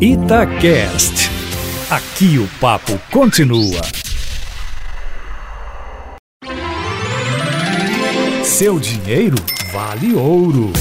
Itacast. Aqui o papo continua. Seu dinheiro vale ouro.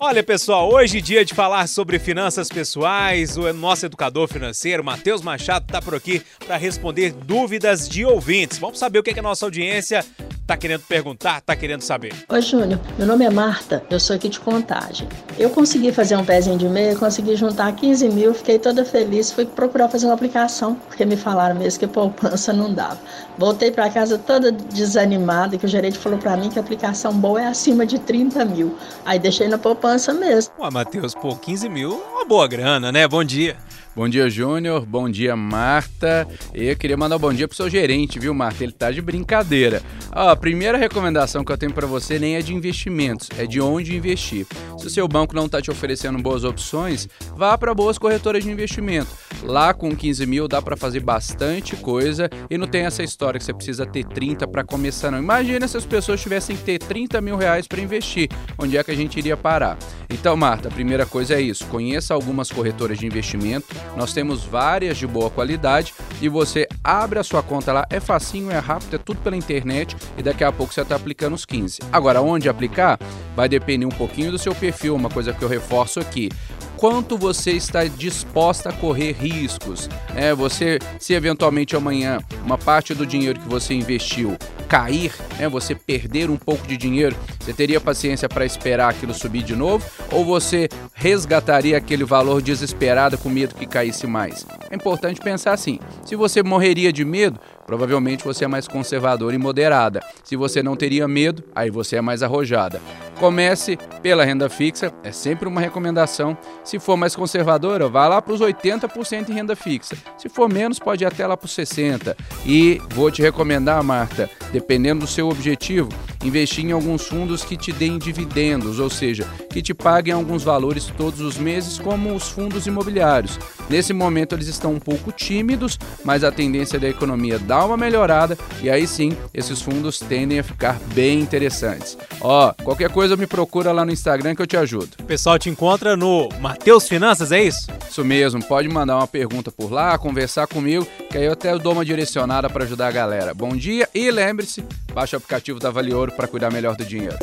Olha, pessoal, hoje é dia de falar sobre finanças pessoais. O nosso educador financeiro, Matheus Machado, está por aqui para responder dúvidas de ouvintes. Vamos saber o que, é que a nossa audiência tá querendo perguntar, tá querendo saber. Oi, Júnior. Meu nome é Marta, eu sou aqui de Contagem. Eu consegui fazer um pezinho de meia, consegui juntar 15 mil, fiquei toda feliz, fui procurar fazer uma aplicação, porque me falaram mesmo que poupança não dava. Voltei para casa toda desanimada, que o gerente falou para mim que a aplicação boa é acima de 30 mil. Aí deixei na poupança mesmo. Ué, Matheus, pô, 15 mil é uma boa grana, né? Bom dia. Bom dia, Júnior. Bom dia, Marta. Eu queria mandar um bom dia pro seu gerente, viu, Marta? Ele tá de brincadeira. A primeira recomendação que eu tenho para você nem é de investimentos, é de onde investir. Se o seu banco não tá te oferecendo boas opções, vá para boas corretoras de investimento. Lá com 15 mil dá para fazer bastante coisa e não tem essa história que você precisa ter 30 para começar, não. Imagina se as pessoas tivessem que ter 30 mil reais para investir. Onde é que a gente iria parar? Então, Marta, a primeira coisa é isso. Conheça algumas corretoras de investimento nós temos várias de boa qualidade e você abre a sua conta lá, é facinho, é rápido, é tudo pela internet e daqui a pouco você está aplicando os 15. Agora, onde aplicar? Vai depender um pouquinho do seu perfil, uma coisa que eu reforço aqui quanto você está disposta a correr riscos. É, você, se eventualmente amanhã uma parte do dinheiro que você investiu cair, né, você perder um pouco de dinheiro, você teria paciência para esperar aquilo subir de novo? Ou você resgataria aquele valor desesperado com medo que caísse mais? É importante pensar assim: se você morreria de medo, provavelmente você é mais conservadora e moderada. Se você não teria medo, aí você é mais arrojada. Comece pela renda fixa, é sempre uma recomendação. Se for mais conservadora, vá lá para os 80% em renda fixa. Se for menos, pode ir até lá para os 60%. E vou te recomendar, Marta, dependendo do seu objetivo, investir em alguns fundos que te deem dividendos, ou seja, que te paguem alguns valores todos os meses, como os fundos imobiliários. Nesse momento eles estão um pouco tímidos, mas a tendência da economia dá uma melhorada e aí sim esses fundos tendem a ficar bem interessantes. Ó, qualquer coisa me procura lá no Instagram que eu te ajudo. O pessoal te encontra no Mateus Finanças, é isso? Isso mesmo, pode mandar uma pergunta por lá, conversar comigo, que aí eu até dou uma direcionada para ajudar a galera. Bom dia e lembre-se, baixe o aplicativo da Vale Ouro para cuidar melhor do dinheiro.